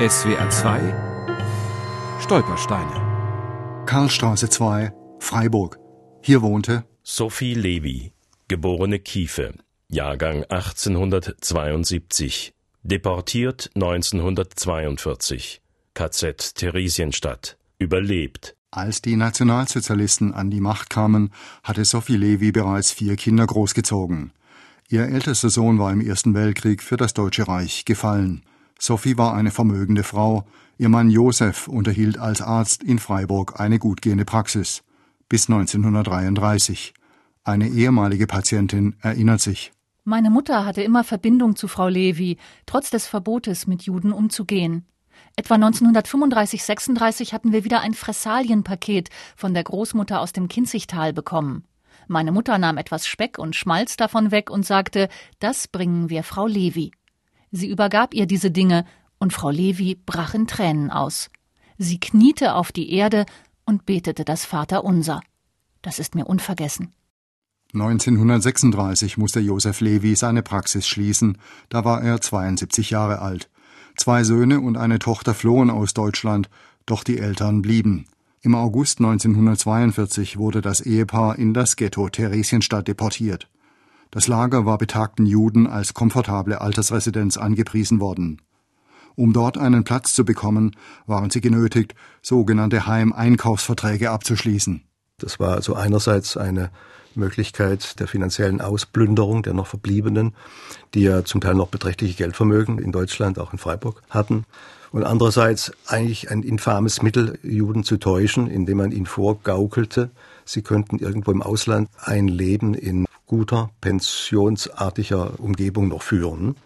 SWR 2 Stolpersteine Karlstraße 2, Freiburg. Hier wohnte Sophie Levi, geborene Kiefe, Jahrgang 1872, deportiert 1942, KZ Theresienstadt, überlebt. Als die Nationalsozialisten an die Macht kamen, hatte Sophie Levi bereits vier Kinder großgezogen. Ihr ältester Sohn war im Ersten Weltkrieg für das Deutsche Reich gefallen. Sophie war eine vermögende Frau. Ihr Mann Josef unterhielt als Arzt in Freiburg eine gutgehende Praxis. Bis 1933. Eine ehemalige Patientin erinnert sich. Meine Mutter hatte immer Verbindung zu Frau Levi, trotz des Verbotes, mit Juden umzugehen. Etwa 1935-36 hatten wir wieder ein Fressalienpaket von der Großmutter aus dem Kinzigtal bekommen. Meine Mutter nahm etwas Speck und Schmalz davon weg und sagte, das bringen wir Frau Levi. Sie übergab ihr diese Dinge, und Frau Levi brach in Tränen aus. Sie kniete auf die Erde und betete das Vaterunser. Das ist mir unvergessen. 1936 musste Josef Levi seine Praxis schließen, da war er 72 Jahre alt. Zwei Söhne und eine Tochter flohen aus Deutschland, doch die Eltern blieben. Im August 1942 wurde das Ehepaar in das Ghetto Theresienstadt deportiert. Das Lager war betagten Juden als komfortable Altersresidenz angepriesen worden. Um dort einen Platz zu bekommen, waren sie genötigt, sogenannte Heimeinkaufsverträge abzuschließen. Das war also einerseits eine Möglichkeit der finanziellen Ausplünderung der noch Verbliebenen, die ja zum Teil noch beträchtliche Geldvermögen in Deutschland, auch in Freiburg hatten. Und andererseits eigentlich ein infames Mittel, Juden zu täuschen, indem man ihnen vorgaukelte, sie könnten irgendwo im Ausland ein Leben in guter, pensionsartiger Umgebung noch führen.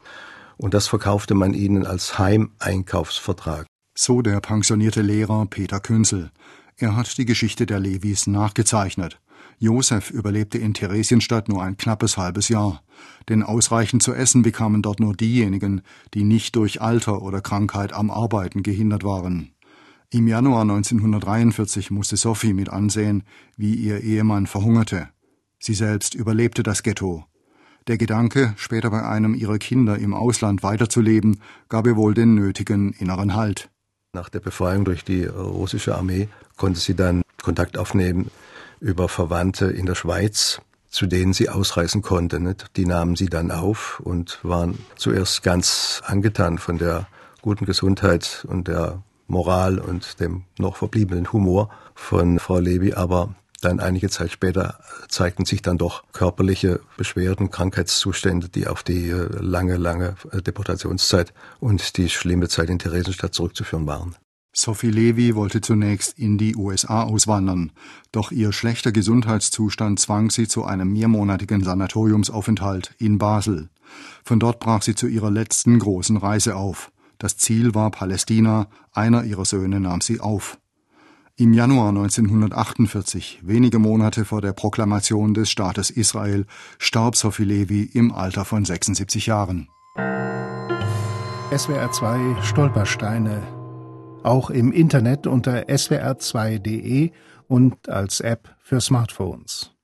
Und das verkaufte man ihnen als Heimeinkaufsvertrag. So der pensionierte Lehrer Peter Künzel. Er hat die Geschichte der Levis nachgezeichnet. Josef überlebte in Theresienstadt nur ein knappes halbes Jahr, denn ausreichend zu essen bekamen dort nur diejenigen, die nicht durch Alter oder Krankheit am Arbeiten gehindert waren. Im Januar 1943 musste Sophie mit ansehen, wie ihr Ehemann verhungerte. Sie selbst überlebte das Ghetto. Der Gedanke, später bei einem ihrer Kinder im Ausland weiterzuleben, gab ihr wohl den nötigen inneren Halt. Nach der Befreiung durch die russische Armee konnte sie dann Kontakt aufnehmen über Verwandte in der Schweiz, zu denen sie ausreisen konnte. Die nahmen sie dann auf und waren zuerst ganz angetan von der guten Gesundheit und der Moral und dem noch verbliebenen Humor von Frau Levy, aber dann einige Zeit später zeigten sich dann doch körperliche Beschwerden, Krankheitszustände, die auf die äh, lange, lange äh, Deportationszeit und die schlimme Zeit in Theresienstadt zurückzuführen waren. Sophie Levy wollte zunächst in die USA auswandern, doch ihr schlechter Gesundheitszustand zwang sie zu einem mehrmonatigen Sanatoriumsaufenthalt in Basel. Von dort brach sie zu ihrer letzten großen Reise auf. Das Ziel war Palästina, einer ihrer Söhne nahm sie auf. Im Januar 1948, wenige Monate vor der Proklamation des Staates Israel, starb Sophie Levy im Alter von 76 Jahren. SWR 2 Stolpersteine auch im Internet unter swr2.de und als App für Smartphones.